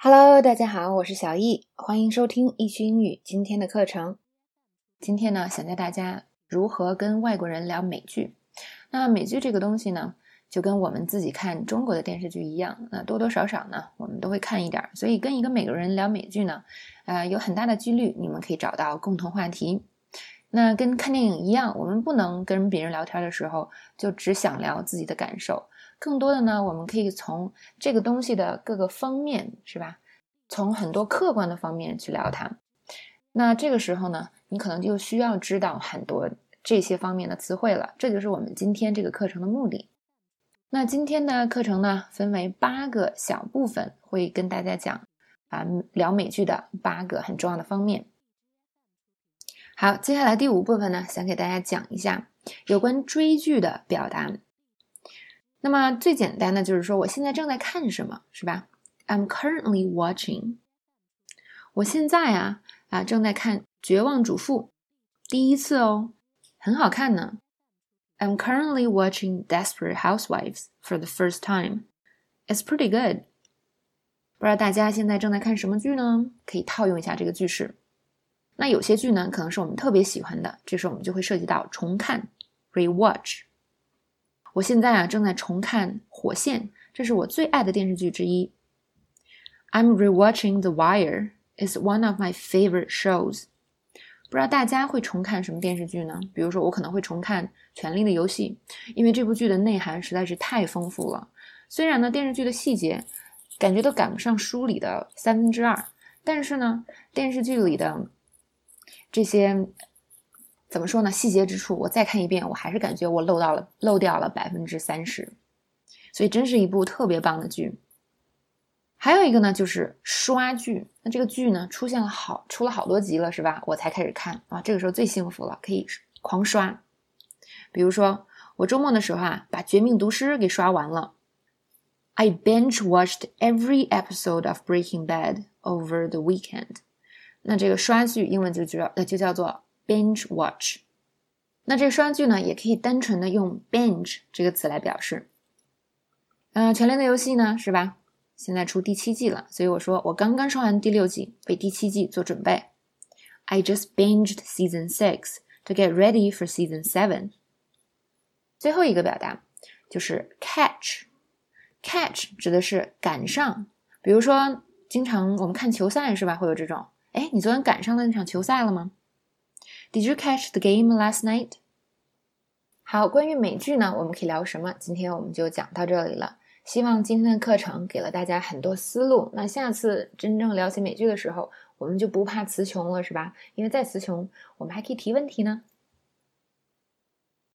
Hello，大家好，我是小易，欢迎收听易趣英语今天的课程。今天呢，想教大家如何跟外国人聊美剧。那美剧这个东西呢，就跟我们自己看中国的电视剧一样，那多多少少呢，我们都会看一点。所以跟一个美国人聊美剧呢，呃，有很大的几率你们可以找到共同话题。那跟看电影一样，我们不能跟别人聊天的时候就只想聊自己的感受。更多的呢，我们可以从这个东西的各个方面，是吧？从很多客观的方面去聊它。那这个时候呢，你可能就需要知道很多这些方面的词汇了。这就是我们今天这个课程的目的。那今天的课程呢，分为八个小部分，会跟大家讲啊聊美剧的八个很重要的方面。好，接下来第五部分呢，想给大家讲一下有关追剧的表达。那么最简单的就是说，我现在正在看什么，是吧？I'm currently watching。我现在啊啊正在看《绝望主妇》，第一次哦，很好看呢。I'm currently watching Desperate Housewives for the first time. It's pretty good. 不知道大家现在正在看什么剧呢？可以套用一下这个句式。那有些剧呢，可能是我们特别喜欢的，这时候我们就会涉及到重看 （rewatch）。我现在啊正在重看《火线》，这是我最爱的电视剧之一。I'm rewatching The Wire. It's one of my favorite shows. 不知道大家会重看什么电视剧呢？比如说，我可能会重看《权力的游戏》，因为这部剧的内涵实在是太丰富了。虽然呢，电视剧的细节感觉都赶不上书里的三分之二，但是呢，电视剧里的这些。怎么说呢？细节之处，我再看一遍，我还是感觉我漏到了漏掉了百分之三十，所以真是一部特别棒的剧。还有一个呢，就是刷剧。那这个剧呢，出现了好出了好多集了，是吧？我才开始看啊，这个时候最幸福了，可以狂刷。比如说，我周末的时候啊，把《绝命毒师》给刷完了。I binge watched every episode of Breaking Bad over the weekend。那这个刷剧英文就叫呃就叫做。Binge watch，那这刷剧呢，也可以单纯的用 binge 这个词来表示。嗯，《权力的游戏》呢，是吧？现在出第七季了，所以我说我刚刚刷完第六季，为第七季做准备。I just binged season six to get ready for season seven。最后一个表达就是 catch，catch 指的是赶上。比如说，经常我们看球赛是吧？会有这种，哎，你昨天赶上了那场球赛了吗？Did you catch the game last night？好，关于美剧呢，我们可以聊什么？今天我们就讲到这里了。希望今天的课程给了大家很多思路。那下次真正聊起美剧的时候，我们就不怕词穷了，是吧？因为再词穷，我们还可以提问题呢。